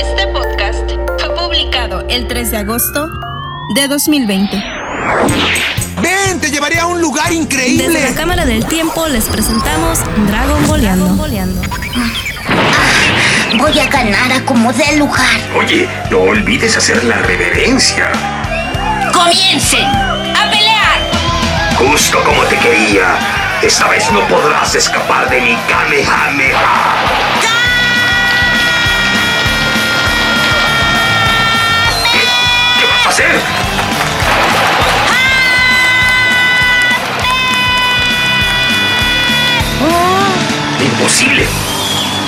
Este podcast fue publicado el 3 de agosto de 2020. ¡Ven! ¡Te llevaré a un lugar increíble! Desde la Cámara del Tiempo les presentamos Dragon Boleando. Voy a ganar a como dé lugar. Oye, no olvides hacer la reverencia. ¡Comiencen! ¡A pelear! Justo como te quería. Esta vez no podrás escapar de mi Kamehameha. Imposible.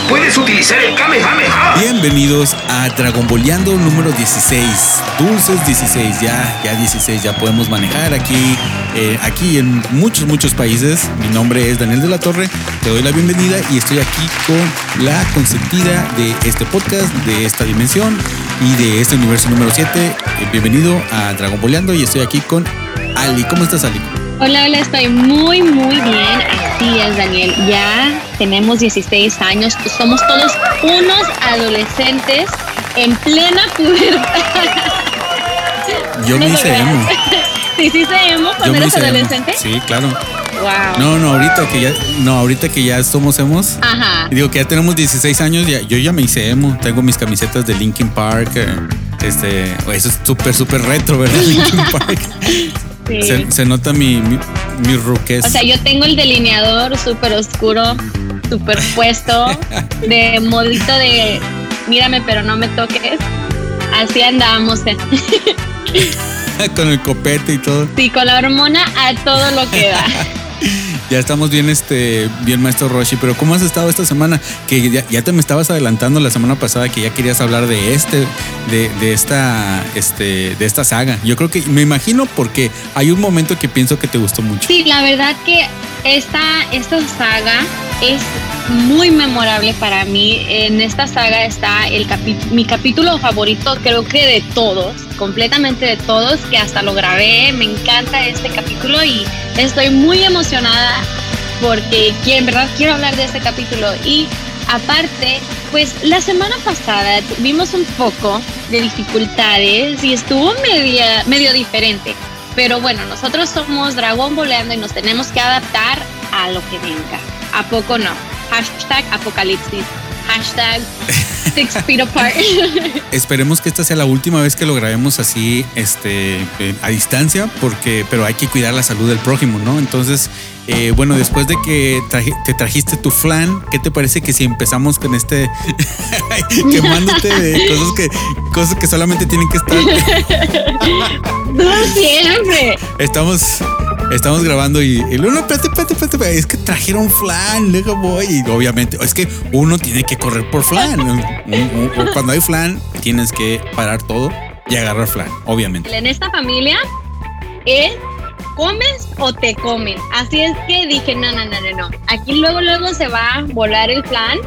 Puedes utilizar el Kamehameha. Bienvenidos a Dragon Boleando número 16. Dulces 16, ya, ya 16, ya podemos manejar aquí, eh, aquí en muchos, muchos países. Mi nombre es Daniel de la Torre, te doy la bienvenida y estoy aquí con la consentida de este podcast, de esta dimensión y de este universo número 7. Eh, bienvenido a Dragon Boleando y estoy aquí con Ali. ¿Cómo estás, Ali? Hola, hola, estoy muy, muy bien. Así es, Daniel. Ya tenemos 16 años, somos todos unos adolescentes en plena pubertad. Yo me hice emo. ¿Sí, sí, se emo cuando emo. adolescente? Sí, claro. Wow. No, no, ahorita que ya, no, ahorita que ya somos emos. Ajá. Digo que ya tenemos 16 años, ya, yo ya me hice emo. Tengo mis camisetas de Linkin Park. eh, Este, eso es súper, súper retro, ¿verdad? Linkin Park. Sí. Se, se nota mi, mi, mi ruquez. O sea, yo tengo el delineador súper oscuro, superpuesto, de modito de mírame pero no me toques. Así andamos. eh. Con el copete y todo. Sí, con la hormona a todo lo que da. Ya estamos bien, este, bien, maestro Roshi. Pero ¿cómo has estado esta semana? Que ya, ya te me estabas adelantando la semana pasada que ya querías hablar de este, de, de esta, este, de esta saga. Yo creo que, me imagino porque hay un momento que pienso que te gustó mucho. Sí, la verdad que esta, esta saga es muy memorable para mí. En esta saga está el mi capítulo favorito, creo que de todos, completamente de todos, que hasta lo grabé. Me encanta este capítulo y estoy muy emocionada porque en verdad quiero hablar de este capítulo. Y aparte, pues la semana pasada tuvimos un poco de dificultades y estuvo medio diferente. Pero bueno, nosotros somos Dragón Boleando y nos tenemos que adaptar a lo que venga. ¿A poco no? Hashtag apocalipsis. Hashtag six feet apart. Esperemos que esta sea la última vez que lo grabemos así, este, eh, a distancia, porque, pero hay que cuidar la salud del prójimo, ¿no? Entonces, eh, bueno, después de que traje- te trajiste tu flan, ¿qué te parece que si empezamos con este quemándote de cosas que, cosas que solamente tienen que estar? no siempre. Estamos, estamos grabando y, y luego, no, espérate, espérate, espérate, es que trajeron flan, luego voy y obviamente, es que uno tiene que correr por flan. Cuando hay flan, tienes que parar todo y agarrar flan, obviamente. En esta familia es comes o te comen. Así es que dije, no, no, no, no, no. Aquí luego, luego se va a volar el plan.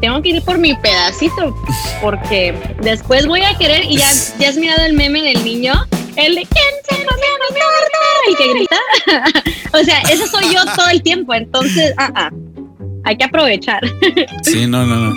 Tengo que ir por mi pedacito porque después voy a querer y ya has mirado el meme del niño, el de ¿quién se comió mi torta? El que grita. o sea, eso soy yo todo el tiempo. Entonces, ah, ah, hay que aprovechar. Sí, no, no, no.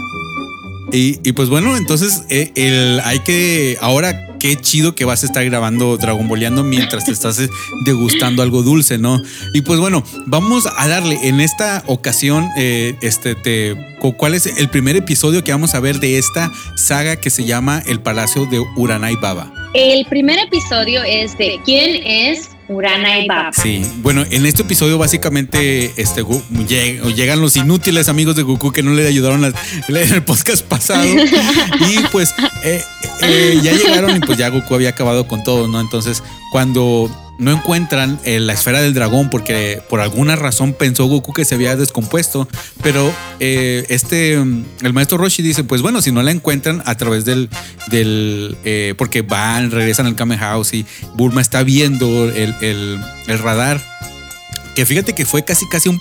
Y, y pues bueno, entonces eh, el, hay que. Ahora, qué chido que vas a estar grabando Dragon Boleando mientras te estás eh, degustando algo dulce, ¿no? Y pues bueno, vamos a darle. En esta ocasión, eh, este, te, cu- ¿cuál es el primer episodio que vamos a ver de esta saga que se llama El Palacio de Uranai Baba? El primer episodio es de ¿Quién es Urana y Baba? Sí, bueno, en este episodio básicamente este, llegan los inútiles amigos de Goku que no le ayudaron a- en el podcast pasado y pues eh, eh, ya llegaron y pues ya Goku había acabado con todo, ¿no? Entonces cuando no encuentran eh, la esfera del dragón porque por alguna razón pensó Goku que se había descompuesto, pero eh, este, mm, el maestro Roshi dice, pues bueno, si no la encuentran a través del, del eh, porque van, regresan al Kame House y Bulma está viendo el, el- el radar, que fíjate que fue casi casi un,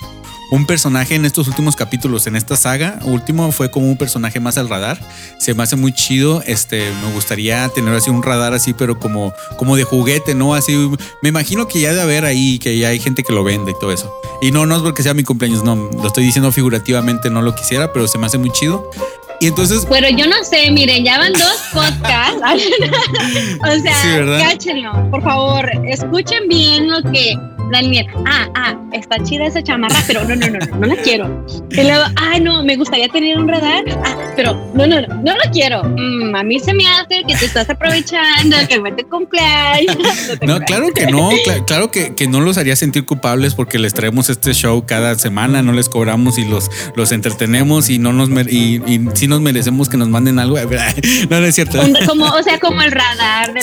un personaje en estos últimos capítulos, en esta saga, último fue como un personaje más al radar, se me hace muy chido, este, me gustaría tener así un radar así, pero como, como de juguete, ¿no? Así, me imagino que ya de haber ahí, que ya hay gente que lo vende y todo eso. Y no, no es porque sea mi cumpleaños, no, lo estoy diciendo figurativamente, no lo quisiera, pero se me hace muy chido. Y entonces. Pero yo no sé, miren, ya van dos podcasts. o sea, Sí, cáchenlo, por favor, escuchen bien lo que Daniel, ah, ah, está chida esa chamarra, pero no, no, no, no, no la quiero. Y luego, ah, no, me gustaría tener un radar, ah, pero no, no, no, no lo quiero. Mm, a mí se me hace que te estás aprovechando, que fue tu cumpleaños. No, claro que no, claro que, que, no los haría sentir culpables porque les traemos este show cada semana, no les cobramos y los, los entretenemos y no nos y, y sí nos merecemos que nos manden algo. No, no es cierto. Como, o sea, como el radar de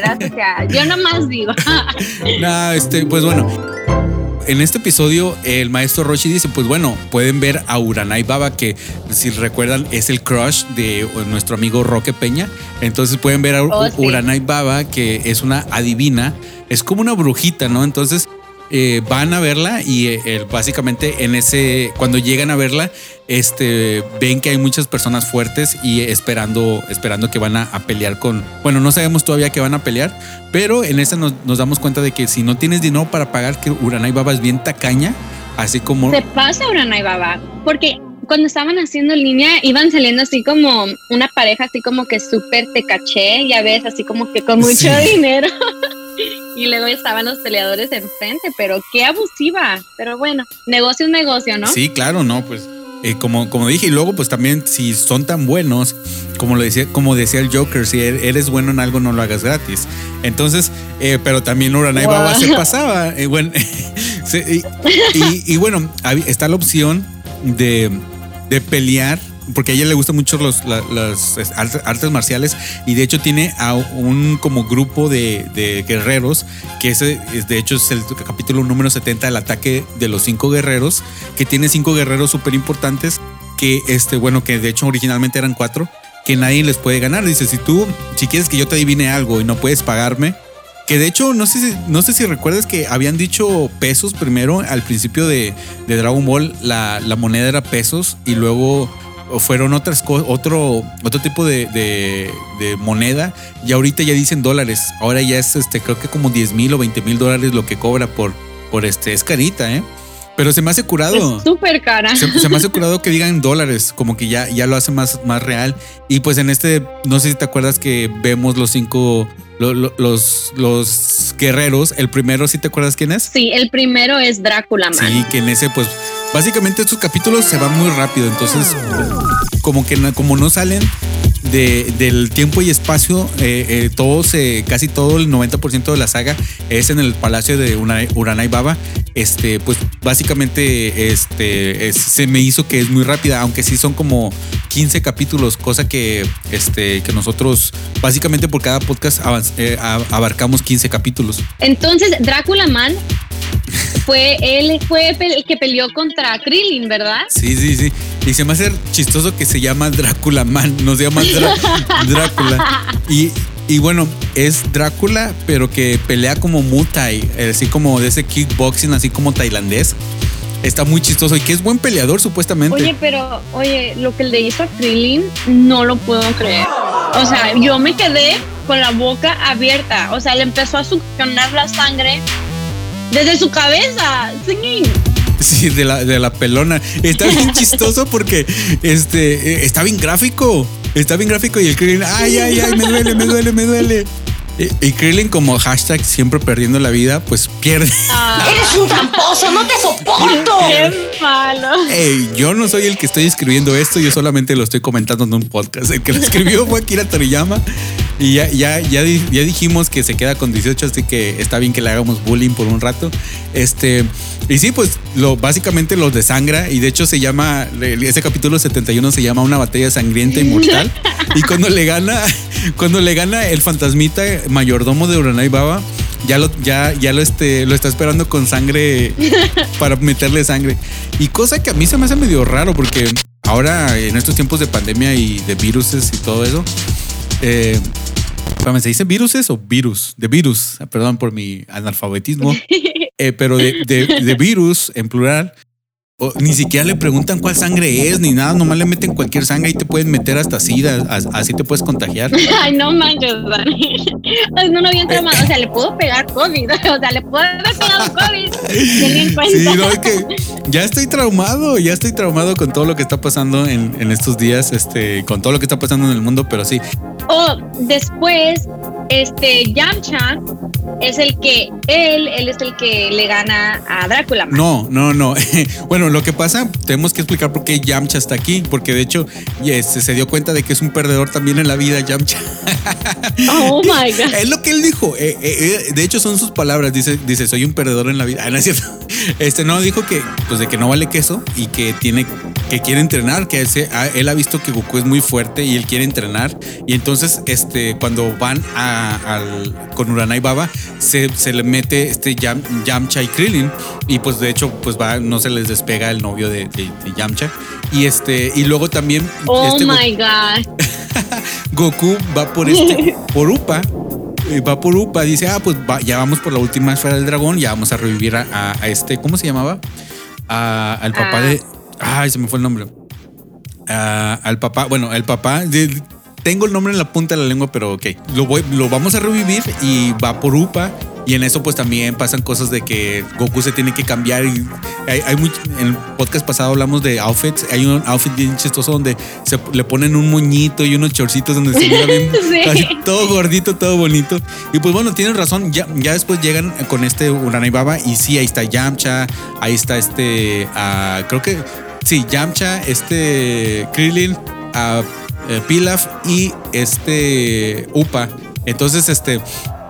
las o sea, yo nomás digo. no, este, pues bueno, en este episodio el maestro Roshi dice, pues bueno, pueden ver a Uranai Baba, que si recuerdan es el crush de nuestro amigo Roque Peña. Entonces pueden ver a oh, Uranai Baba, que es una adivina, es como una brujita, ¿no? Entonces eh, van a verla y eh, básicamente en ese, cuando llegan a verla, este, ven que hay muchas personas fuertes y esperando, esperando que van a, pelear con, bueno, no sabemos todavía que van a pelear, pero en ese nos, damos cuenta de que si no tienes dinero para pagar, que Uranai Baba es bien tacaña, así como... Se pasa Uranai Baba, porque cuando estaban haciendo línea iban saliendo así como una pareja así como que súper te caché, ya ves, así como que con mucho dinero. y luego estaban los peleadores enfrente, pero qué abusiva. Pero bueno, negocio es negocio, ¿no? Sí, claro, no, pues eh, como, como dije, y luego pues también si son tan buenos, como lo decía, como decía el Joker, si er, eres bueno en algo no lo hagas gratis. Entonces, eh, pero también Uranai Baba se pasaba. Eh, bueno, y, bueno, está la opción de, de pelear porque a ella le gustan mucho los, las artes marciales y de hecho tiene a un como grupo de, guerreros, que ese de hecho es el capítulo número 70 el ataque de los cinco guerreros, que tiene cinco guerreros súper importantes, que este, bueno, que de hecho originalmente eran cuatro, que nadie les puede ganar. Dice, si tú, si quieres que yo te adivine algo y no puedes pagarme, que de hecho, no sé si, no sé si recuerdas que habían dicho pesos primero al principio de, Dragon Ball, la, la moneda era pesos y luego fueron otras cosas, otro, otro tipo de, de, moneda y ahorita ya dicen dólares. Ahora ya es este, creo que como 10 mil o 20 mil dólares lo que cobra por, por este, es carita, ¿eh? Pero se me hace curado. Súper cara. Se, me hace curado que digan dólares, como que ya, ya lo hace más, más real. Y pues en este, no sé si te acuerdas que vemos los cinco, los, los guerreros. El primero, ¿sí te acuerdas quién es? Sí, el primero es Drácula, man. Sí, que en ese, pues, básicamente estos capítulos se van muy rápido. Entonces, como que como no salen de, del tiempo y espacio, eh, eh, todos, casi todo el 90% de la saga es en el palacio de Uranai Baba. Este, pues básicamente este, se me hizo que es muy rápida, aunque sí son como 15 capítulos, cosa que, este, que nosotros básicamente por cada podcast eh, abarcamos 15 capítulos. Entonces, Drácula Man fue él fue el que peleó contra Krillin, ¿verdad? Sí, sí, sí. Y se me hace chistoso que se llama Drácula Man, no se llama Drácula. Y, y bueno, es Drácula, pero que pelea como Muay, así como de ese kickboxing, así como tailandés. Está muy chistoso y que es buen peleador, supuestamente. Oye, pero, oye, lo que le hizo a Krillin, no lo puedo creer. O sea, yo me quedé con la boca abierta. O sea, le empezó a succionar la sangre desde su cabeza. Sí. Sí, de la, de la pelona. Está bien chistoso porque este, eh, está bien gráfico. Está bien gráfico y el Krillin, ay, ay, ay, me duele, me duele, me duele. Y, Krillin como hashtag siempre perdiendo la vida, pues pierde. Ah. ¡Eres un tramposo! ¡No te soporto! ¡Qué malo! Ey, yo no soy el que estoy escribiendo esto, yo solamente lo estoy comentando en un podcast. El que lo escribió fue Akira Toriyama. Y ya, ya, ya, ya dijimos que se queda con 18, así que está bien que le hagamos bullying por un rato. Este, y sí, pues lo, básicamente los desangra. Y de hecho se llama, ese capítulo 71 se llama Una batalla sangrienta y mortal. y cuando le gana, cuando le gana el fantasmita mayordomo de Uranai Baba, ya lo, ya, ya lo, este, lo está esperando con sangre para meterle sangre. Y cosa que a mí se me hace medio raro porque ahora en estos tiempos de pandemia y de viruses y todo eso, eh, ¿Se dice viruses o virus? De virus, perdón por mi analfabetismo. Eh, pero de, de, virus en plural, o ni siquiera le preguntan cuál sangre es ni nada, nomás le meten cualquier sangre y te pueden meter hasta sida, as- así te puedes contagiar. Ay, no manches, Dani. Pues no, no bien tramado. O sea, le puedo pegar COVID. O sea, le puedo haber pegado COVID. Sí, no, es que ya estoy traumado, ya estoy traumado con todo lo que está pasando en, en estos días, este, con todo lo que está pasando en el mundo, pero sí, O después, este, Yamcha es el que, él, él es el que le gana a Drácula. No, no, no. Bueno, lo que pasa, tenemos que explicar por qué Yamcha está aquí, porque de hecho yes, se dio cuenta de que es un perdedor también en la vida, Yamcha. Oh my God. Es lo que él dijo. eh, eh, eh, de hecho, son sus palabras. Dice, dice, soy un perdedor en la vida. Ah, no es cierto. Este no dijo que, pues, de que no vale queso y que tiene, que quiere entrenar, que ese- ah, él ha visto que Goku es muy fuerte y él quiere entrenar. Y entonces, este, cuando van a, al, con Uranai Baba, se, se le mete este Yam, Yamcha y Krillin. Y pues, de hecho, pues va, no se les despega el novio de, de- de Yamcha. Y este, y luego también. Oh este, my God. Goku va por este, por Upa. Va por Upa, dice, ah, pues va- ya vamos por la última esfera del dragón, ya vamos a revivir a, a- a este, ¿cómo se llamaba? A- al papá Ah. de. Ay, se me fue el nombre. Al papá, bueno, el papá. de- tengo el nombre en la punta de la lengua, pero ok. Lo, voy, lo vamos a revivir y va por Upa. Y en eso, pues también pasan cosas de que Goku se tiene que cambiar. Y hay, hay en el podcast pasado hablamos de outfits. Hay un outfit bien chistoso donde se le ponen un moñito y unos chorcitos donde se mira bien Sí. todo gordito, todo bonito. Y pues bueno, tienen razón. Ya, ya después llegan con este Uranai Baba y sí, ahí está Yamcha, ahí está este, ah, creo que sí, Yamcha, este Krillin, eh, Pilaf y este Upa. Entonces, este,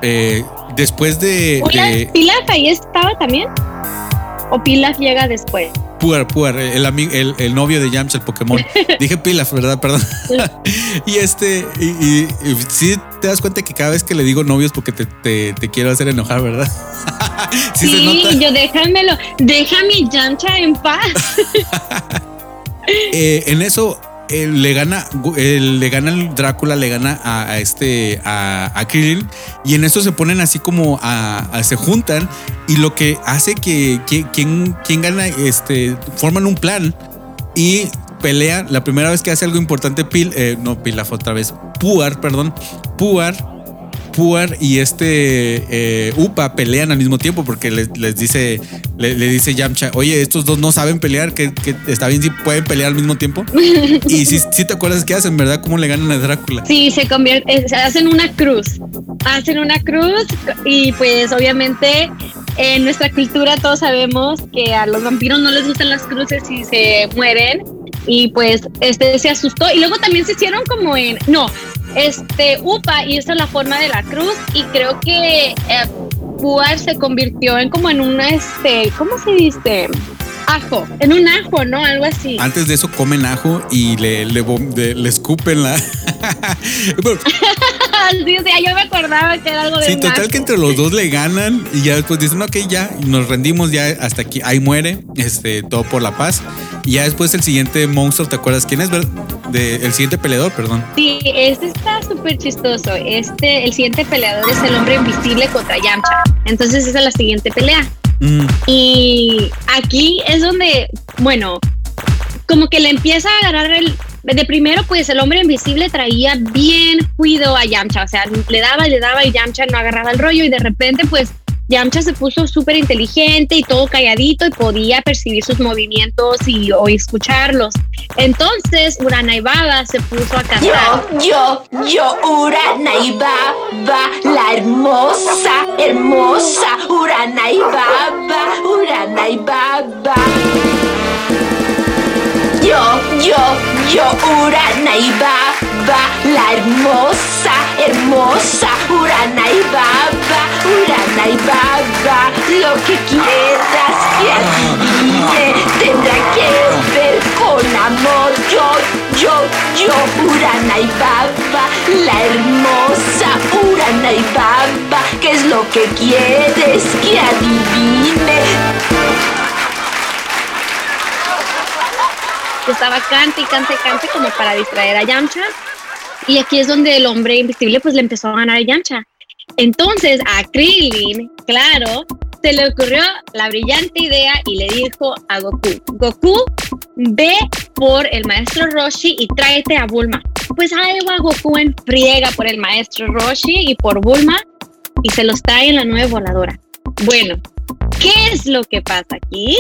eh, después de, ¿Pilaf, de Pilaf ahí estaba también? ¿O Pilaf llega después? Puar, Puar, el, el, el novio de Yamcha, el Pokémon. Dije Pilaf, ¿verdad? Perdón. y este, y, y, y sí te das cuenta que cada vez que le digo novios porque te, te, te quiero hacer enojar, ¿verdad? sí, Sí, se nota. yo déjamelo. Déjame Yamcha en paz. Eh, en eso le gana, le gana el Drácula, le gana a, a este, a, a y en eso se ponen así como a, se juntan, y lo que hace que, que- quien, gana, este, forman un plan y pelea. La primera vez que hace algo importante, Pil, eh, no Pilaf otra vez, Puar, perdón, Puar. Puar y este eh, Upa pelean al mismo tiempo porque les, les dice, le, le dice Yamcha, oye, estos dos no saben pelear, que, que está bien si pueden pelear al mismo tiempo. y si, si te acuerdas qué hacen, ¿verdad? ¿Cómo le ganan a Drácula? Sí, se convierte, se hacen una cruz. Hacen una cruz y pues obviamente en nuestra cultura todos sabemos que a los vampiros no les gustan las cruces y se mueren. Y pues este se asustó. Y luego también se hicieron como en. No, este Upa hizo la forma de la cruz. Y creo que eh, se convirtió en como en una este. ¿Cómo se dice? Ajo. En un ajo, ¿no? Algo así. Antes de eso comen ajo y le, le, de- le escupen la... Bueno, sí, o sea, yo me acordaba que era algo de Sí, total que entre los dos le ganan y ya después dicen, ok, ya nos rendimos, ya hasta aquí, ahí muere, este, todo por la paz. Y ya después el siguiente monstruo, ¿te acuerdas quién es? De, el siguiente peleador, perdón. Sí, este está súper chistoso. Este, el siguiente peleador es el hombre invisible contra Yamcha. Entonces esa es la siguiente pelea. Mm, Y aquí es donde, bueno, como que le empieza a agarrar el... De primero, pues el hombre invisible traía bien cuido a Yamcha. O sea, le daba, le daba y Yamcha no agarraba el rollo. Y de repente, pues Yamcha se puso súper inteligente y todo calladito y podía percibir sus movimientos y o escucharlos. Entonces, Uranai Baba se puso a cantar. Yo, yo, yo, Uranai Baba, la hermosa, hermosa, Uranai Baba, Yo, yo, yo, Uranai Baba, la hermosa, hermosa, Uranai Baba, Uranai Baba. Lo que quieras que tendrá que ver con amor. Yo, yo, yo, Uranai Baba, la hermosa Uranai Baba. ¿Qué es lo que quieres que adivine? Que estaba cante y cante y cante como para distraer a Yamcha. Y aquí es donde el hombre invisible pues le empezó a ganar a Yamcha. Entonces a Krillin, claro, se le ocurrió la brillante idea y le dijo a Goku, Goku, ve por el maestro Roshi y tráete a Bulma. Pues ahí va Goku en friega por el maestro Roshi y por Bulma y se los trae en la nueva voladora. Bueno, ¿qué es lo que pasa aquí?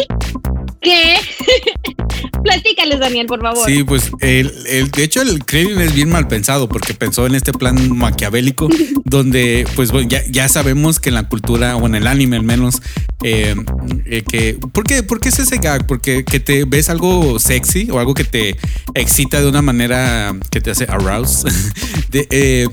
Que Platícales, Daniel, por favor. Sí, pues el, el, de hecho el Krillin es bien mal pensado porque pensó en este plan maquiavélico donde pues bueno, ya, ya sabemos que en la cultura o en el anime al menos eh, eh, que ¿por qué, ¿por qué es ese gag? Porque que te ves algo sexy o algo que te excita de una manera que te hace arouse de, eh,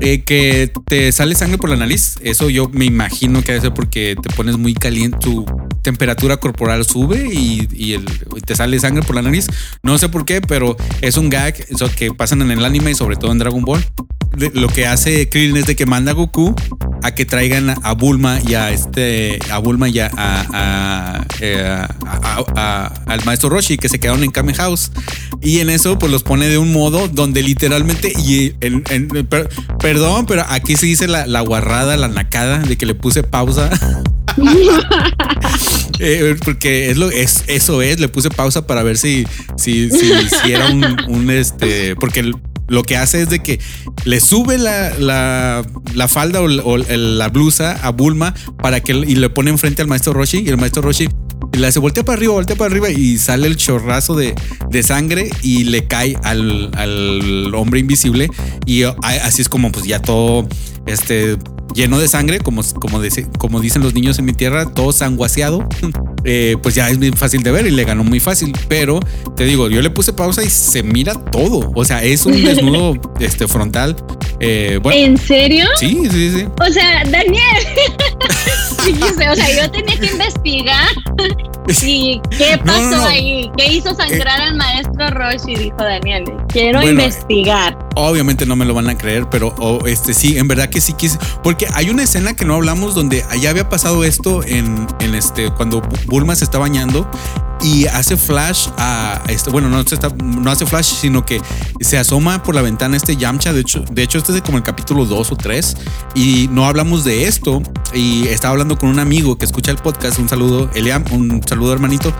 eh, que te sale sangre por la nariz. Eso yo me imagino que ser porque te pones muy caliente, tu temperatura corporal sube y, y, el, y te sale sangre por la nariz. No sé por qué, pero es un gag que pasan en el anime y sobre todo en Dragon Ball. Lo que hace Krillin es de que manda a Goku a que traigan a Bulma y a este a Bulma y a, a, a, a al maestro Roshi que se quedaron en Kame House y en eso pues los pone de un modo donde literalmente y en, en, per, perdón pero aquí se dice la, la guarrada la nacada de que le puse pausa eh, porque es lo es eso es le puse pausa para ver si si si, si un, este porque lo que hace es de que le sube la, la, la falda o, la blusa a Bulma para que y le pone enfrente al maestro Roshi y el maestro Roshi le hace voltea para arriba, voltea para arriba y sale el chorrazo de, de sangre y le cae al, al, hombre invisible y así es como pues ya todo este lleno de sangre, como, como, como dicen los niños en mi tierra, todo sanguaseado, eh, pues ya es bien fácil de ver y le ganó muy fácil. Pero te digo, yo le puse pausa y se mira todo. O sea, es un desnudo este, frontal. Eh, bueno, ¿En serio? Sí, sí, sí. O sea, Daniel. o sea, yo tenía que investigar. ¿Y qué pasó no, no, no. ahí? ¿Qué hizo sangrar eh, al maestro Roshi? Dijo Daniel. Quiero bueno, investigar. Obviamente no me lo van a creer, pero oh, este sí, en verdad que sí quise. Porque hay una escena que no hablamos donde allá había pasado esto en, en este, cuando Bulma se está bañando y hace flash a este, bueno, no, está, no hace flash, sino que se asoma por la ventana este Yamcha. De hecho, de hecho, este es como el capítulo 2 o 3 y no hablamos de esto. Y estaba hablando con un amigo que escucha el podcast. Un saludo, Eliam, un saludo, hermanito.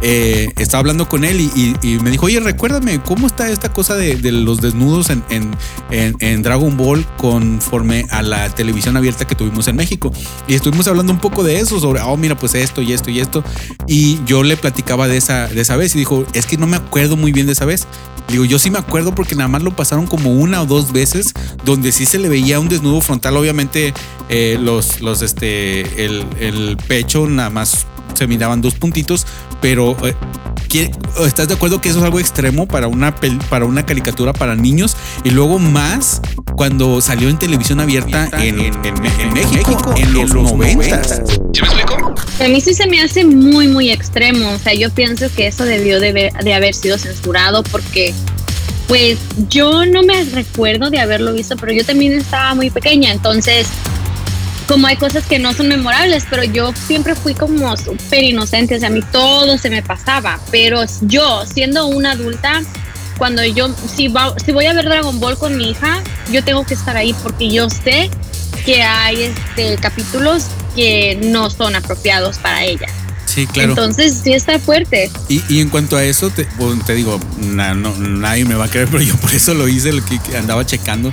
Eh, estaba hablando con él y, y, y, me dijo, oye, recuérdame cómo está esta cosa de, de los desnudos en, en, en, en, Dragon Ball conforme a la televisión abierta que tuvimos en México. Y estuvimos hablando un poco de eso, sobre, oh, mira, pues esto y esto y esto. Y yo le platicaba de esa, de esa vez y dijo, es que no me acuerdo muy bien de esa vez. Digo, yo sí me acuerdo porque nada más lo pasaron como una o dos veces donde sí se le veía un desnudo frontal. Obviamente, eh, los, los, este, el, el pecho nada más se miraban dos puntitos, pero eh, ¿estás de acuerdo que eso es algo extremo para una, para una caricatura para niños? Y luego más cuando salió en televisión abierta en, en, en, en México, en los, los 90. ¿Sí me explico? A mí sí se me hace muy, muy extremo. O sea, yo pienso que eso debió de, ver, de haber sido censurado porque pues yo no me recuerdo de haberlo visto, pero yo también estaba muy pequeña, entonces como hay cosas que no son memorables, pero yo siempre fui como súper inocente, o sea, a mí todo se me pasaba, pero yo siendo una adulta, cuando yo, si, va, si voy a ver Dragon Ball con mi hija, yo tengo que estar ahí porque yo sé que hay este, capítulos que no son apropiados para ella. Sí, claro. Entonces sí está fuerte. Y, y en cuanto a eso, te, bueno, te digo, na, no, nadie me va a creer, pero yo por eso lo hice, lo que andaba checando.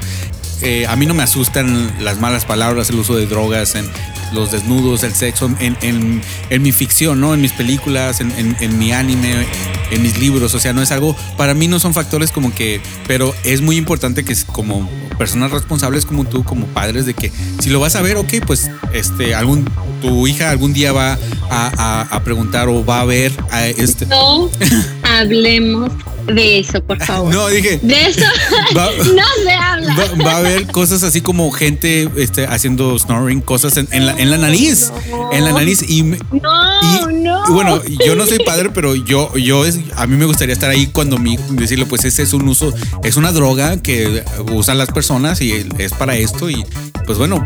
Eh, a mí no me asustan las malas palabras, el uso de drogas, en los desnudos, el sexo, en, en, en mi ficción, ¿no? En mis películas, en, en, mi anime, en mis libros. O sea, no es algo, para mí no son factores como que, pero es muy importante que como personas responsables como tú, como padres, de que si lo vas a ver, ok, pues este, algún, tu hija algún día va a, a, a preguntar o va a ver a este. No hablemos de eso, por favor. No, dije. De eso va, no se habla. Va, va, a haber cosas así como gente este, haciendo snoring, cosas en, en, la, en la, nariz. No. En la nariz. Y, no, y, no. Y bueno, yo no soy padre, pero yo, yo es, a mí me gustaría estar ahí cuando mi decirle, pues ese es un uso, es una droga que usan las personas y es para esto. Y pues bueno,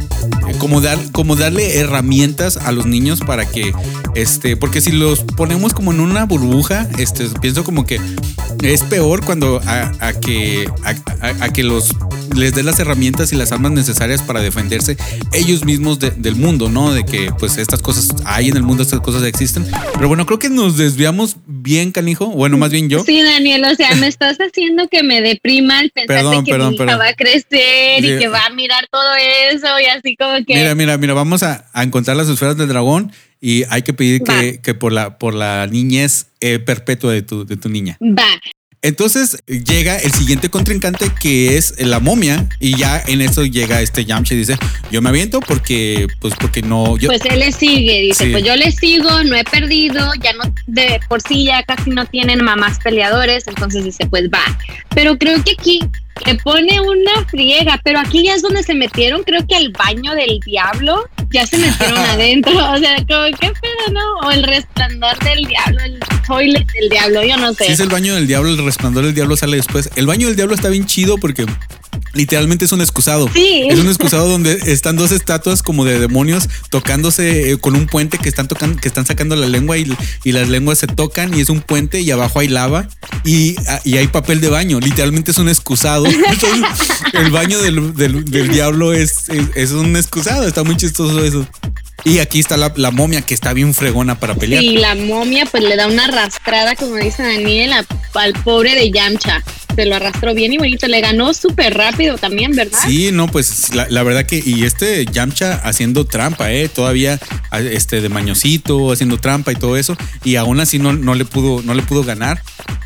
como, dar, como darle herramientas a los niños para que, este, porque si los ponemos como en una burbuja, este, pienso como que es peor cuando a, a que a, a, que los les des las herramientas y las armas necesarias para defenderse ellos mismos de- del mundo, ¿no? De que pues estas cosas hay en el mundo, estas cosas existen. Pero bueno, creo que nos desviamos bien, canijo. Bueno, más bien yo. Sí, Daniel, o sea, me estás haciendo que me deprima el pensar Perdón, que perdón, mi hija perdón. va a crecer Sí. y que va a mirar todo así como que... Mira, mira, mira, vamos a, a encontrar las esferas del dragón y hay que pedir que por la por la niñez eh, perpetua de tu, de tu niña. Va, Entonces llega el siguiente contrincante que es la momia y ya en eso llega este Yamcha y dice, yo me aviento porque, pues porque no, yo, pues él le sigue, dice, Sí. pues yo le sigo, no he perdido, ya no, de por sí ya casi no tienen mamás peleadores, entonces dice, pues va. Pero creo que aquí le pone una friega, pero aquí ya es donde se metieron, creo que al baño del diablo, ya se metieron adentro, o sea, como, qué pedo, ¿no? O el resplandor del diablo, el toilet del diablo, yo no sé. es el baño del diablo, el resplandor del diablo sale después. El baño del diablo está bien chido porque literalmente es un excusado. Sí. Es un excusado donde están dos estatuas como de demonios tocándose eh, con un puente que están tocando, que están sacando la lengua y, y las lenguas se tocan y es un puente y abajo hay lava y, ah, y hay papel de baño. Literalmente es un excusado. El baño del, del- del diablo es, es, es un excusado. Está muy chistoso eso. Y aquí está la, la momia que está bien fregona para pelear. Y la momia pues le da una arrastrada, como dice Daniel, a- al pobre de Yamcha. Se lo arrastró bien y bonito. Le ganó súper rápido también, ¿verdad? Sí, no, pues la, la verdad que, y este Yamcha haciendo trampa, ¿eh? Todavía a- este de mañosito, haciendo trampa y todo eso, y aún así no, no le pudo, no le pudo ganar.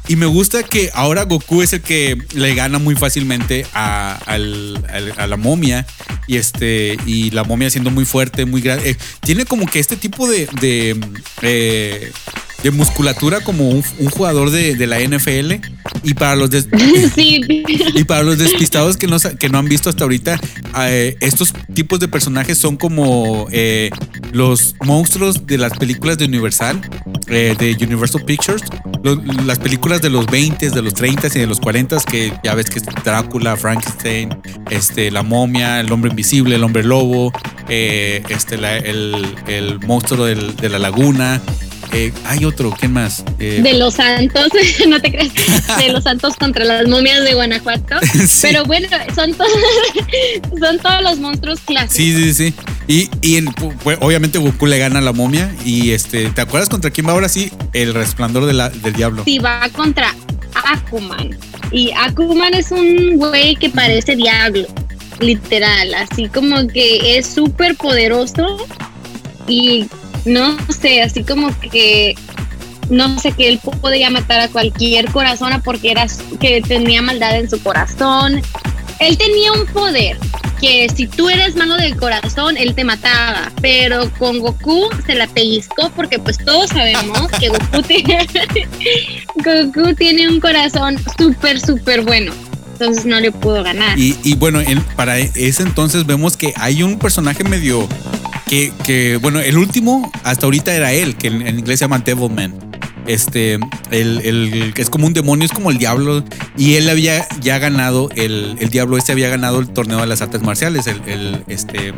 Y me gusta que ahora Goku es el que le gana muy fácilmente a, al- a la momia. Y este, y la momia siendo muy fuerte, muy grande. Eh, tiene como que este tipo de, de, eh, de musculatura como un, un jugador de, de la NFL. Y para los des- Sí. y para los despistados que no, que no han visto hasta ahorita, eh, estos tipos de personajes son como eh, los monstruos de las películas de Universal, eh, de Universal Pictures. Lo- las películas de los 20, de los 30 y de los 40, que ya ves que es Drácula, Frankenstein, este, la momia, el hombre invisible, el hombre lobo, eh, este, la- el, el monstruo del- de la laguna. Eh, hay otro, ¿qué más? Eh, De los santos, no te creas, de los santos contra las momias de Guanajuato. Sí. Pero bueno, son, to- son todos los monstruos clásicos. Sí, sí, sí. Y, y el- pues, obviamente Goku le gana a la momia. Y este, ¿te acuerdas contra quién va ahora sí? El resplandor de la- del diablo. Sí, va contra Akuman. Y Akuman es un güey que parece diablo, literal. Así como que es súper poderoso. Y no sé, así como que no sé que él podía matar a cualquier corazón porque era que tenía maldad en su corazón. Él tenía un poder que si tú eres malo del corazón, él te mataba. Pero con Goku se la pellizcó porque pues todos sabemos que Goku tiene, Goku tiene un corazón súper, súper bueno. Entonces no le pudo ganar. Y, bueno, en- para ese entonces vemos que hay un personaje medio que, que, bueno, el último hasta ahorita era él, que en, en inglés se llama Devilman. Este, el, el que es como un demonio, es como el diablo. Y él había ya ganado, el, el diablo este había ganado el torneo de las artes marciales, el, el, este,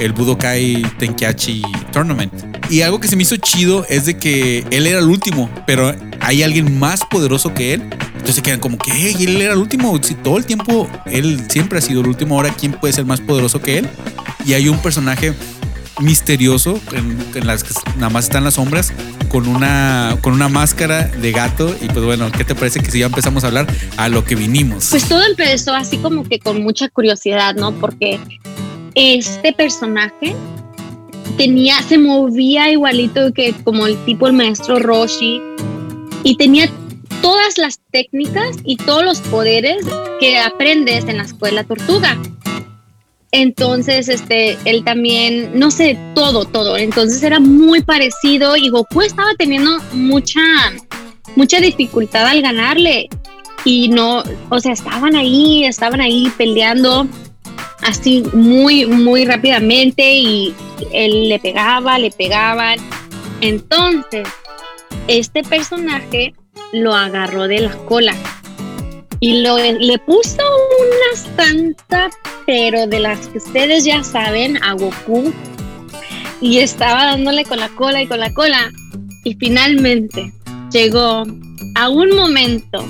el Budokai Tenkaichi Tournament. Y algo que se me hizo chido es de que él era el último, pero hay alguien más poderoso que él. Entonces quedan como que "Ey, él era el último. Si todo el tiempo él siempre ha sido el último, ahora quién puede ser más poderoso que él. Y hay un personaje misterioso en, las que nada más están las sombras con una con una máscara de gato y pues bueno qué te parece que si ya empezamos a hablar a lo que vinimos Pues todo empezó así como que con mucha curiosidad, ¿no? Porque este personaje tenía, se movía igualito que como el tipo el maestro Roshi y tenía todas las técnicas y todos los poderes que aprendes en la escuela tortuga. Entonces, este, él también, no sé, todo, todo. Entonces era muy parecido y Goku estaba teniendo mucha, mucha dificultad al ganarle. Y no, o sea, estaban ahí, estaban ahí peleando así muy, muy rápidamente y él le pegaba, le pegaban. Entonces, este personaje lo agarró de la cola y le puso una santa, pero de las que ustedes ya saben, a Goku. Y estaba dándole con la cola y con la cola. Y finalmente llegó a un momento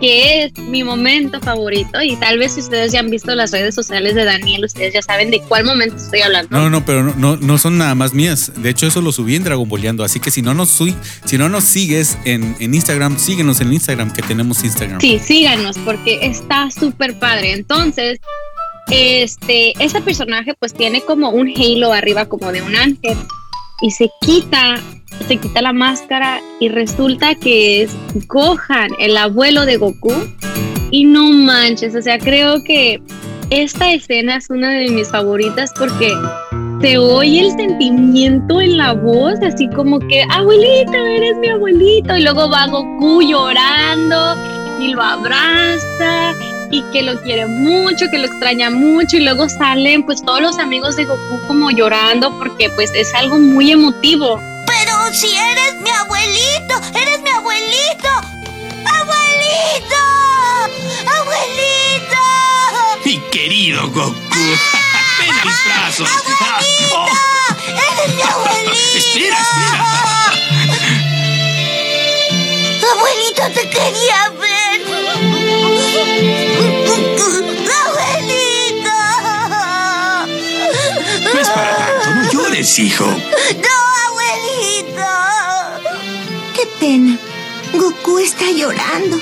que es mi momento favorito y tal vez si ustedes ya han visto las redes sociales de Daniel, ustedes ya saben de cuál momento estoy hablando. No, no, pero no, no, son nada más mías. De hecho, eso lo subí en Dragon Boleando. Así que si no nos, si no nos sigues en, en Instagram, síguenos en Instagram, que tenemos Instagram. Sí, síganos porque está súper padre. Entonces, este, ese personaje pues tiene como un halo arriba como de un ángel y se quita, se quita la máscara y resulta que es Gohan, el abuelo de Goku. Y no manches, o sea, creo que esta escena es una de mis favoritas porque se oye el sentimiento en la voz, así como que, abuelito, eres mi abuelito. Y luego va Goku llorando y lo abraza y que lo quiere mucho, que lo extraña mucho y luego salen pues todos los amigos de Goku como llorando porque pues es algo muy emotivo. Pero si eres mi abuelito, eres mi abuelito. ¡Abuelito! ¡Abuelito! Mi querido Goku. Ven a mis brazos. ¡Abuelito! ¡Eres mi abuelito! espera, espera. Abuelito, te quería ver. No es para tanto, no llores, hijo. No, está llorando.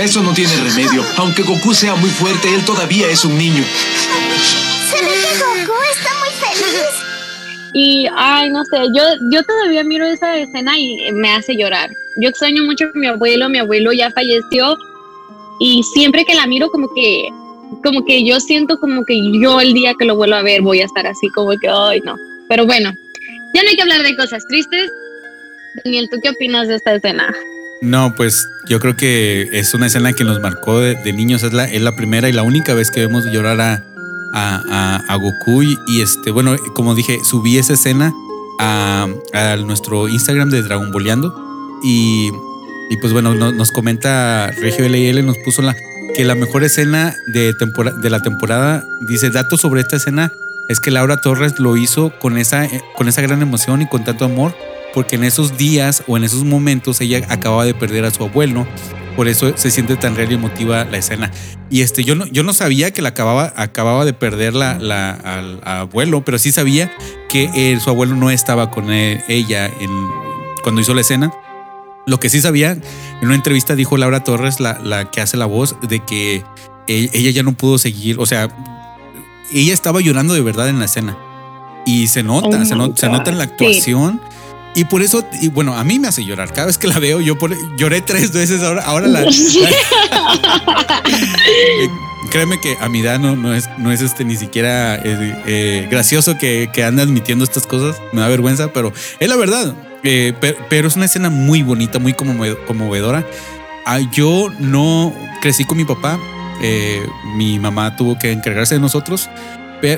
Eso no tiene remedio. Aunque Goku sea muy fuerte, él todavía es un niño. Se ve que Goku está muy feliz. Y, ay, no sé, yo, yo todavía miro esa escena y me hace llorar. Yo extraño mucho a mi abuelo, mi abuelo ya falleció y siempre que la miro como que como que yo siento como que yo el día que lo vuelvo a ver voy a estar así como que, ay, no. Pero bueno, ya no hay que hablar de cosas tristes. Daniel, ¿tú qué opinas de esta escena? No, pues yo creo que es una escena que nos marcó de, niños. Es la, es la primera y la única vez que vemos llorar a, a, Goku. Y, este, bueno, como dije, subí esa escena a, nuestro Instagram de Dragon Boleando. Y, y pues bueno, nos comenta Regio LL, nos puso la, que la mejor escena de, de la temporada, dice, datos sobre esta escena, es que Laura Torres lo hizo con esa, eh, con esa gran emoción y con tanto amor, porque en esos días o en esos momentos ella acababa de perder a su abuelo, por eso se siente tan real y emotiva la escena. Y este, yo no, yo no sabía que la acababa, acababa de perder la, la al, abuelo, pero sí sabía que eh, su abuelo no estaba con e, ella en, cuando hizo la escena. Lo que sí sabía, en una entrevista dijo Laura Torres, la, que hace la voz, de que e, ella ya no pudo seguir, o sea, ella estaba llorando de verdad en la escena. Y se nota, oh se, nota en la actuación. Y por eso, y bueno, a mí me hace llorar. Cada vez que la veo, yo lloré tres veces. Ahora, ahora la. Eh, créeme que a mi edad no, no, es, no es este ni siquiera eh, eh, gracioso que, que ande admitiendo estas cosas. Me da vergüenza, pero es la verdad. Eh, pero, es una escena muy bonita, muy conmovedora. Ah, yo no crecí con mi papá. Mi mamá tuvo que encargarse de nosotros.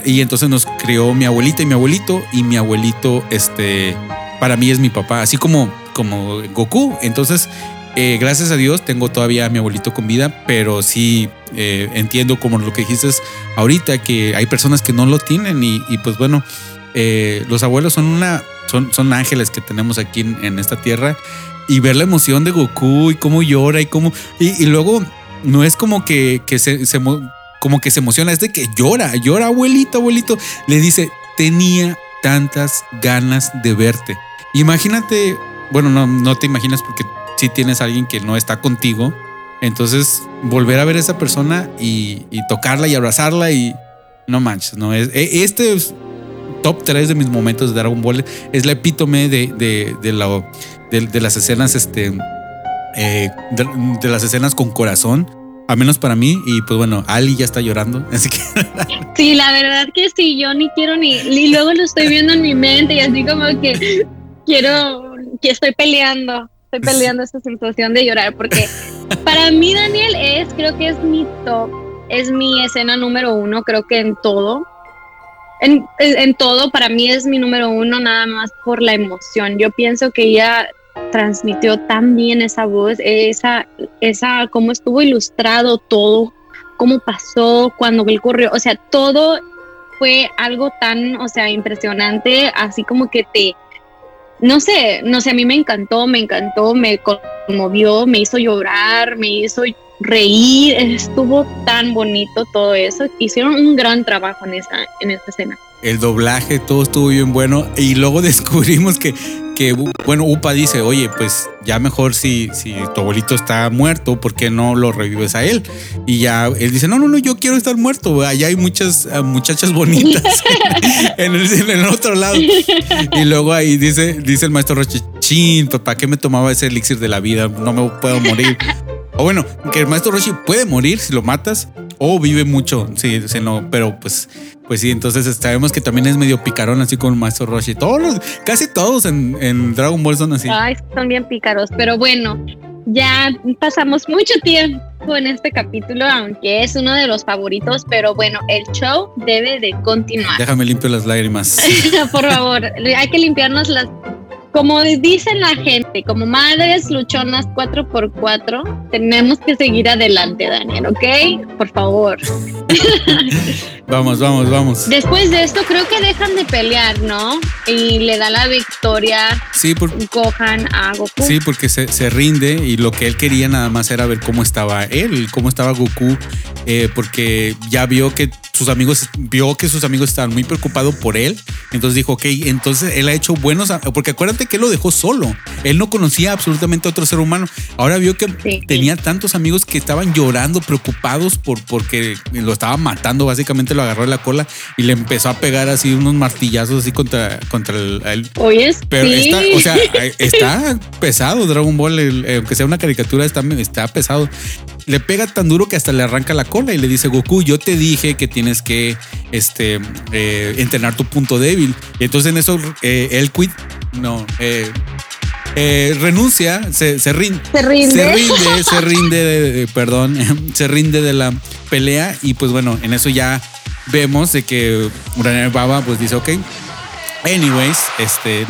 Y entonces nos crió mi abuelita y mi abuelito. Y mi abuelito, este, para mí es mi papá, así como, como Goku. Entonces, eh, gracias a Dios tengo todavía a mi abuelito con vida, pero sí entiendo como lo que dijiste ahorita, que hay personas que no lo tienen y, pues bueno, los abuelos son una son, ángeles que tenemos aquí en, esta tierra. Y ver la emoción de Goku y cómo llora y cómo. Y, luego no es como que, se, como que se emociona, es de que llora, llora, abuelito, abuelito. Le dice, tenía tantas ganas de verte. Imagínate, bueno, no, no te imaginas porque si tienes a alguien que no está contigo. Entonces, volver a ver a esa persona y, tocarla y abrazarla y no manches, no es. E, este es top 3 de mis momentos de Dragon Ball. Es la epítome de, de, de, las escenas, este, eh, de, las escenas con corazón. A menos para mí, y pues bueno, Ali ya está llorando, así que... Sí, la verdad que sí, yo ni quiero ni... Y luego lo estoy viendo en mi mente y así como que quiero... que estoy peleando, estoy peleando esta situación de llorar, porque para mí Daniel es, creo que es mi top, es mi escena número uno, creo que en todo en, todo, para mí es mi número uno, nada más por la emoción. Yo pienso que ella transmitió tan bien esa voz, esa, esa, cómo estuvo ilustrado todo, cómo pasó, cuando él corrió, o sea, todo fue algo tan, o sea, impresionante, así como que te, no sé, no sé, a mí me encantó, me encantó, me conmovió, me hizo llorar, me hizo reír, estuvo tan bonito todo eso. Hicieron un gran trabajo en esa, en esta escena. El doblaje, todo estuvo bien bueno. Y luego descubrimos que, que bueno, Upa dice, oye, pues ya mejor si, si tu abuelito está muerto, ¿por qué no lo revives a él? Y ya él dice, no, no, no, yo quiero estar muerto. Allá hay muchas uh, muchachas bonitas en, el, en, el, otro lado. Y luego ahí dice, dice el maestro Roche, chin, papá, ¿qué me tomaba ese elixir de la vida? No me puedo morir. O bueno, que el maestro Roshi puede morir si lo matas o vive mucho, sí, sí, no, pero pues, pues sí, entonces sabemos que también es medio picarón así con el maestro Roshi. Todos los, casi todos en, en Dragon Ball son así. Ay, son bien pícaros, pero bueno, ya pasamos mucho tiempo en este capítulo, aunque es uno de los favoritos, pero bueno, el show debe de continuar. Déjame limpio las lágrimas. Por favor, hay que limpiarnos las como dicen la gente, como madres luchonas 4x4, tenemos que seguir adelante, Daniel, ¿ok? Por favor. vamos, vamos, vamos. Después de esto, creo que dejan de pelear, ¿no? Y le da la victoria. Sí, por, cojan a Goku. Sí, porque se, se, rinde y lo que él quería nada más era ver cómo estaba él, cómo estaba Goku, eh, porque ya vio que sus amigos, vio que sus amigos estaban muy preocupados por él. Entonces dijo, ok, entonces él ha hecho buenos, porque acuérdate que él lo dejó solo. Él no conocía absolutamente a otro ser humano. Ahora vio que tenía tantos amigos que estaban llorando, preocupados por porque lo estaban matando. Básicamente lo agarró de la cola y le empezó a pegar así unos martillazos así contra, contra el. Oye, Pero está, o sea, está pesado Dragon Ball, aunque sea una caricatura, está, está pesado le pega tan duro que hasta le arranca la cola y le dice Goku, yo te dije que tienes que este, eh, entrenar tu punto débil. Y entonces en eso eh, él quit, no, eh, renuncia, se, se, rinde. Se rinde. Se rinde, se rinde, de, perdón, se rinde de la pelea y pues bueno, en eso ya vemos de que Uraner Baba pues dice, ok, Anyways, este,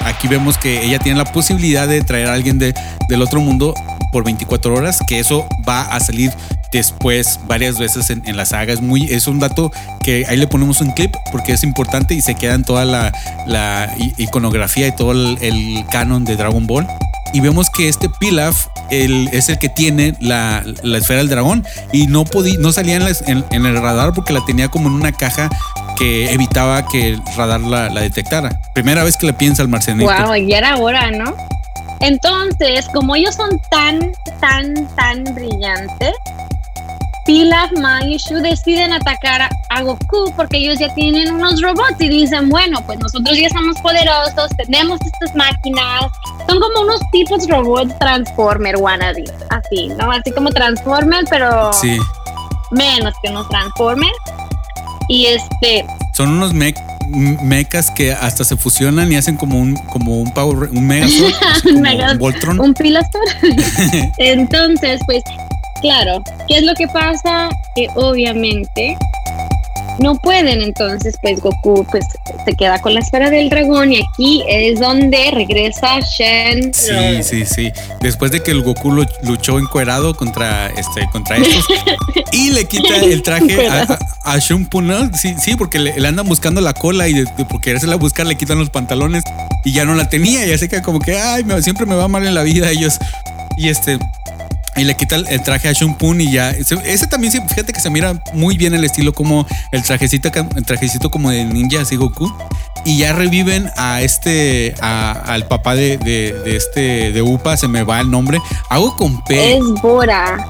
aquí vemos que ella tiene la posibilidad de traer a alguien de, del otro mundo por 24 horas, que eso va a salir después varias veces en, la saga. Es, muy, es un dato que ahí le ponemos un clip porque es importante y se queda en toda la iconografía y todo el, canon de Dragon Ball. Y vemos que este Pilaf el, es el que tiene la, la, esfera del dragón y no, podía, no salía en, el radar porque la tenía como en una caja que evitaba que el radar la, la detectara. Primera vez que le piensa al marcianito. Wow, ya era hora, ¿no? Entonces, como ellos son tan, tan, tan brillantes, Pilaf, y Shu deciden atacar a, Goku porque ellos ya tienen unos robots y dicen, bueno, pues nosotros ya somos poderosos, tenemos estas máquinas, son como unos tipos robots Transformer wannabe, así, ¿no? Así como Transformer, pero menos que unos Transformers. Y este... Son unos mech mechas que hasta se fusionan y hacen como un como un power un mega un, mega, un Voltron un Pilastor entonces pues claro qué es lo que pasa que obviamente no pueden, entonces pues Goku pues se queda con la esfera del dragón y aquí es donde regresa Shen. Sí, sí, sí. Después de que el Goku luchó encuerado contra este contra estos y le quita el traje a, a, Shun ¿no? Sí, sí, porque le, andan buscando la cola y de, de, por querérsela buscar le quitan los pantalones y ya no la tenía, ya se queda como que ay, siempre me va mal en la vida ellos. Y este y le quita el, traje a Shun Pun y ya. Ese, también, fíjate que se mira muy bien el estilo como el trajecito, el trajecito como de ninja, así Goku. Y ya reviven a este, al papá de, de, este, de Upa, se me va el nombre. Hago con P. Es Bora.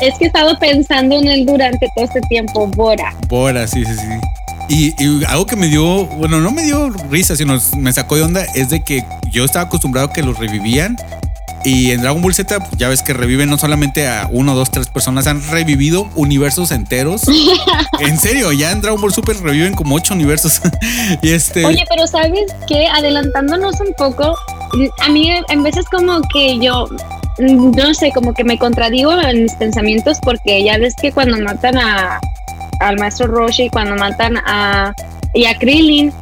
Es que he estado pensando en él durante todo este tiempo, Bora. Bora, sí, sí, sí. Y, y, algo que me dio, bueno, no me dio risa, sino me sacó de onda, es de que yo estaba acostumbrado a que los revivían y en Dragon Ball Z, ya ves que reviven no solamente a uno, dos, tres personas, han revivido universos enteros. en serio, ya en Dragon Ball Super reviven como ocho universos. y este. Oye, pero sabes que adelantándonos un poco, a mí en veces como que yo no sé, como que me contradigo en mis pensamientos porque ya ves que cuando matan a al maestro Roshi, cuando matan a y a Krillin,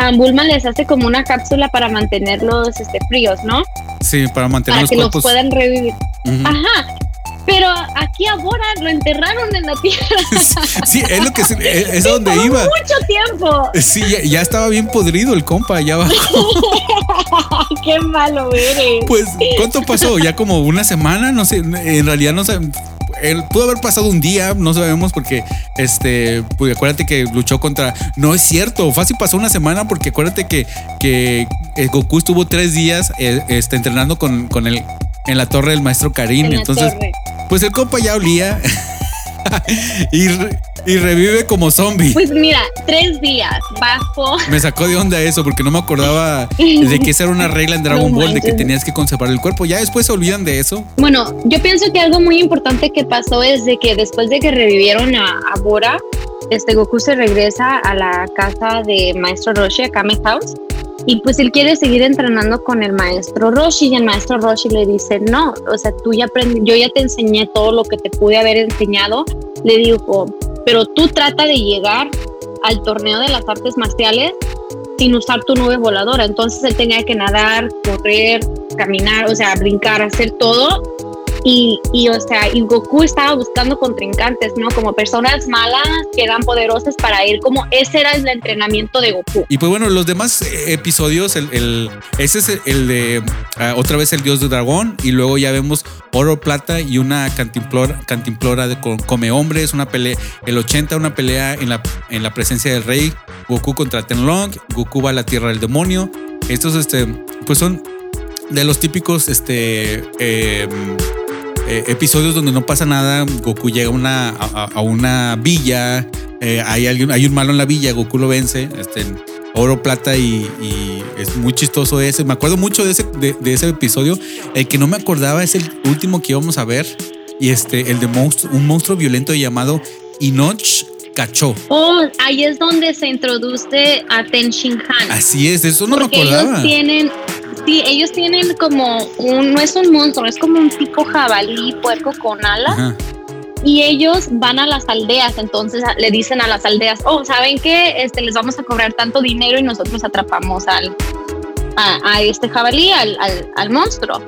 a Bulma les hace como una cápsula para mantenerlos este, fríos, ¿no? Sí, para mantener para que los puedan revivir. Ajá. Pero aquí ahora lo enterraron en la tierra. Sí, es lo que es, es a donde iba. Mucho tiempo. Sí, ya, ya estaba bien podrido el compa allá abajo. Qué malo eres. Pues, ¿cuánto pasó? Ya como una semana, no sé, en realidad no sé. Él pudo haber pasado un día, no sabemos porque, este, pues acuérdate que luchó contra. No es cierto, fácil pasó una semana porque acuérdate que, que eh, Goku estuvo tres días eh, este, entrenando con, con el, en la torre del maestro Karim. En la Entonces, torre. pues el compa ya olía y, re- y revive como zombie. Pues mira, tres días bajo. Me sacó de onda eso porque no me acordaba de que esa era una regla en Dragon No Ball de que tenías que conservar el cuerpo. Ya después se olvidan de eso. Bueno, yo pienso que algo muy importante que pasó es de que después de que revivieron a, a Bora, este Goku se regresa a la casa de Maestro Roshi, a Kame House, y pues él quiere seguir entrenando con el Maestro Roshi, y el Maestro Roshi le dice, no, o sea, tú ya aprendí, yo ya te enseñé todo lo que te pude haber enseñado, le dijo, pero tú trata de llegar al torneo de las artes marciales sin usar tu nube voladora. Entonces él tenía que nadar, correr, caminar, o sea, brincar, hacer todo. Y, y, o sea, y Goku estaba buscando contrincantes, ¿no? Como personas malas que eran poderosas para él, como ese era el entrenamiento de Goku. Y pues bueno, los demás eh, episodios, el, ese es el, de ah, otra vez el dios de dragón. Y luego ya vemos oro, plata y una cantimplora, cantimplora de co- come hombres, una pelea, el 80, una pelea en la, en la presencia del rey, Goku contra Tenlong, Goku va a la tierra del demonio. Estos, este, pues son de los típicos, este, eh, eh, episodios donde no pasa nada. Goku llega a una, a, a una villa. eh, hay, alguien, hay un malo en la villa. Goku lo vence. Este, oro, plata y, y es muy chistoso ese. Me acuerdo mucho de ese, de, de ese episodio. El que no me acordaba es el último que íbamos a ver. Y este, el de monstruo, un monstruo violento llamado Inoch Cacho. Oh, ahí es donde se introduce a Ten Shin Han. Así es, eso no me porque acordaba. ellos tienen, sí, ellos tienen como un, no es un monstruo, es como un tipo jabalí, puerco con alas. Ajá. y ellos van a las aldeas, entonces le dicen a las aldeas, oh, ¿saben qué? Este, les vamos a cobrar tanto dinero y nosotros atrapamos al, a, a este jabalí, al, al, al monstruo.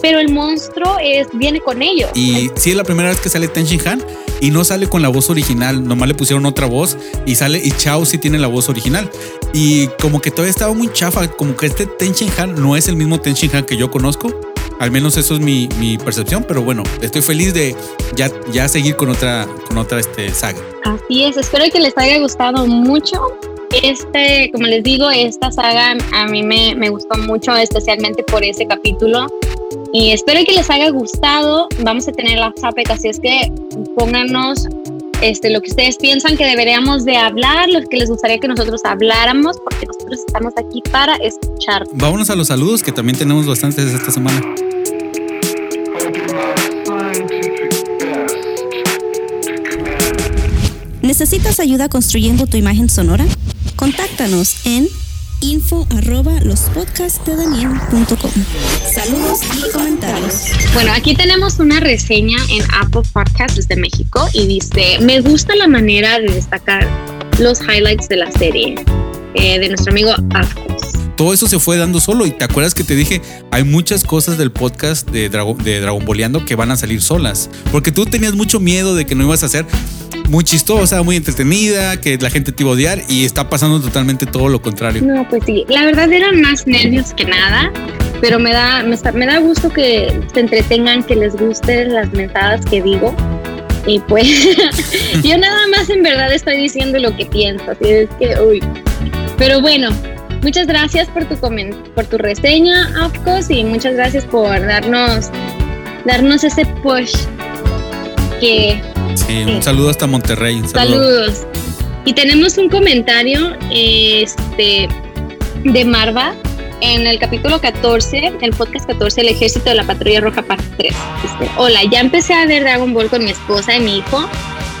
Pero el monstruo es, viene con ellos. Y sí es la primera vez que sale Ten Shin Han y no sale con la voz original, nomás le pusieron otra voz y sale y Chao sí tiene la voz original. Y como que todavía estaba muy chafa, como que este Ten Shin Han no es el mismo Ten Shin Han que yo conozco. Al menos eso es mi, mi percepción, pero bueno, estoy feliz de ya, ya seguir con otra, con otra este, saga. Así es, espero que les haya gustado mucho. Este, como les digo, esta saga a mí me, me gustó mucho, especialmente por ese capítulo. Y espero que les haya gustado. Vamos a tener la topic, así es que pónganos este, lo que ustedes piensan que deberíamos de hablar, lo que les gustaría que nosotros habláramos, porque nosotros estamos aquí para escuchar. Vámonos a los saludos, que también tenemos bastantes esta semana. ¿Necesitas ayuda construyendo tu imagen sonora? Contáctanos en info arroba lospodcastdedaniel.com. Saludos y comentarios. Bueno, aquí tenemos una reseña en Apple Podcasts desde México y dice, me gusta la manera de destacar los highlights de la serie eh, de nuestro amigo Afcos. Todo eso se fue dando solo. Y te acuerdas que te dije, hay muchas cosas del podcast de, Drago- de Dragon Boleando que van a salir solas. Porque tú tenías mucho miedo de que no ibas a ser muy chistosa, muy entretenida, que la gente te iba a odiar y está pasando totalmente todo lo contrario. No, pues sí, la verdad eran más nervios que nada, pero me da, me, me da gusto que se entretengan, que les gusten las mentadas que digo. Y pues yo nada más en verdad estoy diciendo lo que pienso, es que, uy. Pero bueno, muchas gracias por tu por tu reseña, Afcos, y muchas gracias por darnos, darnos ese push que Sí, un saludo hasta Monterrey. un saludo. Saludos. Y tenemos un comentario este, de Marva en el capítulo 14, el podcast 14, El Ejército de la Patrulla Roja, parte 3. Dice, Hola, ya empecé a ver Dragon Ball con mi esposa y mi hijo.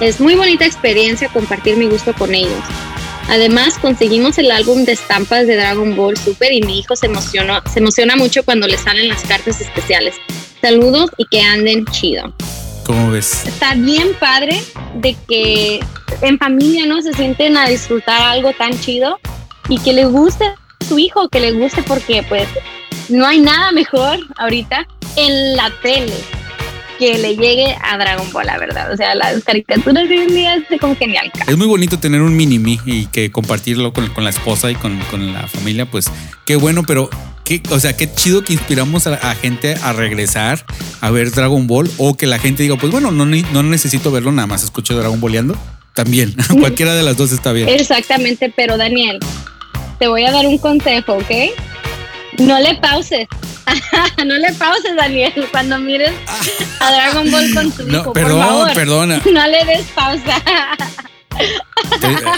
Es muy bonita experiencia compartir mi gusto con ellos. Además, conseguimos el álbum de estampas de Dragon Ball Super y mi hijo se, emocionó, se emociona mucho cuando le salen las cartas especiales. Saludos y que anden chido ¿Cómo ves? está bien padre de que en familia no se sienten a disfrutar algo tan chido y que le guste a su hijo, que le guste porque pues no hay nada mejor ahorita en la tele que le llegue a Dragon Ball, la verdad. O sea, las caricaturas de hoy en día es como genial. Es muy bonito tener un mini me y que compartirlo con, con la esposa y con, con, la familia, pues qué bueno, pero qué, o sea, qué chido que inspiramos a, a, gente a regresar a ver Dragon Ball o que la gente diga, pues bueno, no, no necesito verlo, nada más escucho Dragon Balleando. También, cualquiera de las dos está bien. Exactamente, pero Daniel, te voy a dar un consejo, ¿ok? No le pauses. no le pauses, Daniel, cuando mires a Dragon Ball con tu hijo. Perdón, por favor, perdona. No le des pausa.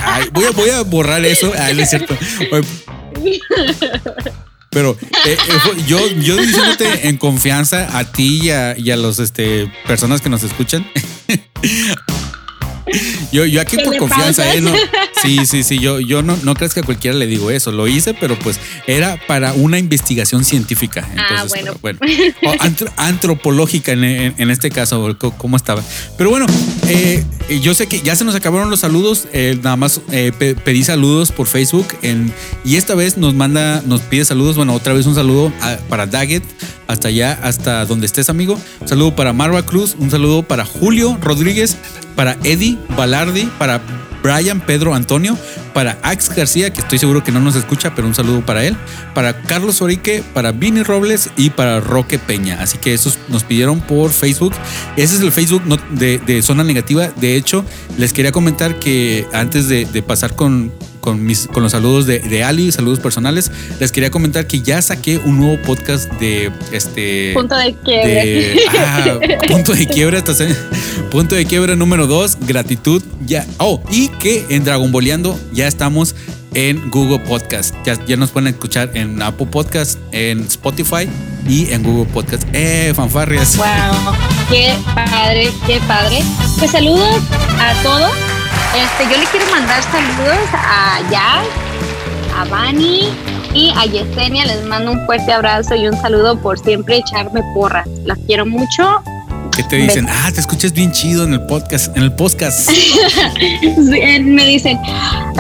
Ay, voy, a, voy, a, borrar eso. Ay, no es cierto. Pero eh, eh, yo, yo diciéndote en confianza a ti y a, y a los este, personas que nos escuchan. Yo, yo aquí por confianza, ¿eh? No, sí, sí, sí. Yo, yo no, no crees que a cualquiera le digo eso. Lo hice, pero pues era para una investigación científica. ah, bueno. bueno antropológica en, en, este caso, cómo estaba. Pero bueno, eh, yo sé que ya se nos acabaron los saludos. Eh, nada más eh, pedí saludos por Facebook. En, y esta vez nos manda, nos pide saludos. Bueno, otra vez un saludo a, para Daggett, hasta allá, hasta donde estés, amigo. Un saludo para Marva Cruz, un saludo para Julio Rodríguez, para Eddie Balardi, para Brian Pedro Antonio, para Ax García, que estoy seguro que no nos escucha, pero un saludo para él, para Carlos Orique, para Vini Robles y para Roque Peña. Así que esos nos pidieron por Facebook. Ese es el Facebook de, de Zona Negativa. De hecho, les quería comentar que antes de, de pasar con, con, mis, con los saludos de, de, Ali, saludos personales, les quería comentar que ya saqué un nuevo podcast de este. Punto de quiebre. ah, punto de quiebre, punto de quiebre número 2, gratitud. Ya. Oh, y que en Dragon Boleando ya estamos en Google Podcast. Ya, ya nos pueden escuchar en Apple Podcast, en Spotify y en Google Podcast. ¡Eh, fanfarrias! ¡Wow! ¡Qué padre, qué padre! Pues saludos a todos este, yo le quiero mandar saludos a Jazz, a Vani y a Yesenia. Les mando un fuerte abrazo y un saludo por siempre echarme porras. Las quiero mucho ¿Qué te dicen? Me... Ah, te escuchas bien chido en el podcast, en el podcast. me dicen,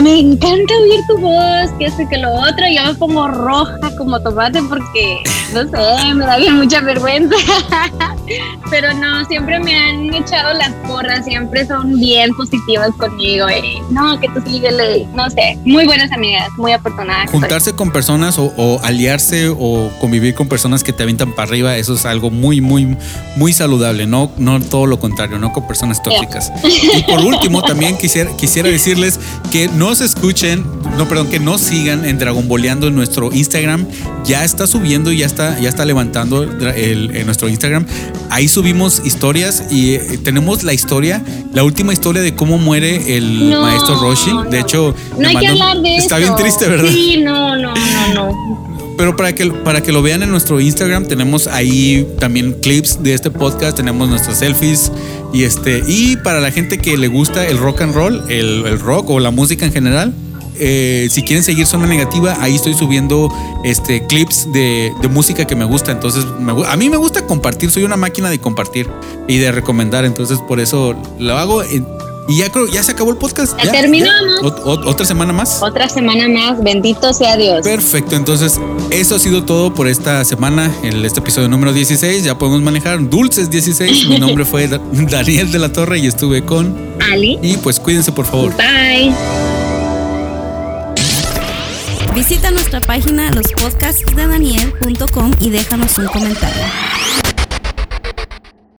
me encanta oír tu voz, que esto que lo otro, yo me pongo roja como tomate porque, no sé, me da bien mucha vergüenza. Pero no, siempre me han echado las porras, siempre son bien positivas conmigo. Y, no, que tú síguele, no sé, muy buenas amigas, muy afortunadas. Juntarse con personas o, o aliarse o convivir con personas que te avientan para arriba, eso es algo muy, muy, muy saludable no, no todo lo contrario, no con personas tóxicas. Y por último, también quisiera, quisiera decirles que no se escuchen, no, perdón, que no sigan en Dragon Boleando en nuestro Instagram. Ya está subiendo, ya está, ya está levantando el, en nuestro Instagram. Ahí subimos historias y eh, tenemos la historia, la última historia de cómo muere el no, maestro Roshi. De hecho, no hay que hablar de está eso. bien triste, ¿verdad? Sí, no, no, no, no pero para que, para que lo vean en nuestro Instagram, tenemos ahí también clips de este podcast, tenemos nuestras selfies y este, y para la gente que le gusta el rock and roll, el, el rock o la música en general, eh, si quieren seguir Zona Negativa, ahí estoy subiendo este, clips de, de música que me gusta. Entonces, me, a mí me gusta compartir, soy una máquina de compartir y de recomendar. Entonces, por eso lo hago. Y ya creo, ya se acabó el podcast. Ya, terminamos. Ya. Otra semana más. Otra semana más. Bendito sea Dios. Perfecto. Entonces, eso ha sido todo por esta semana. En este episodio número 16. Ya podemos manejar Dulces 16. Mi nombre fue Daniel de la Torre y estuve con Ali. Y pues cuídense, por favor. Bye. Visita nuestra página lospodcastsdedaniel.com y déjanos un comentario.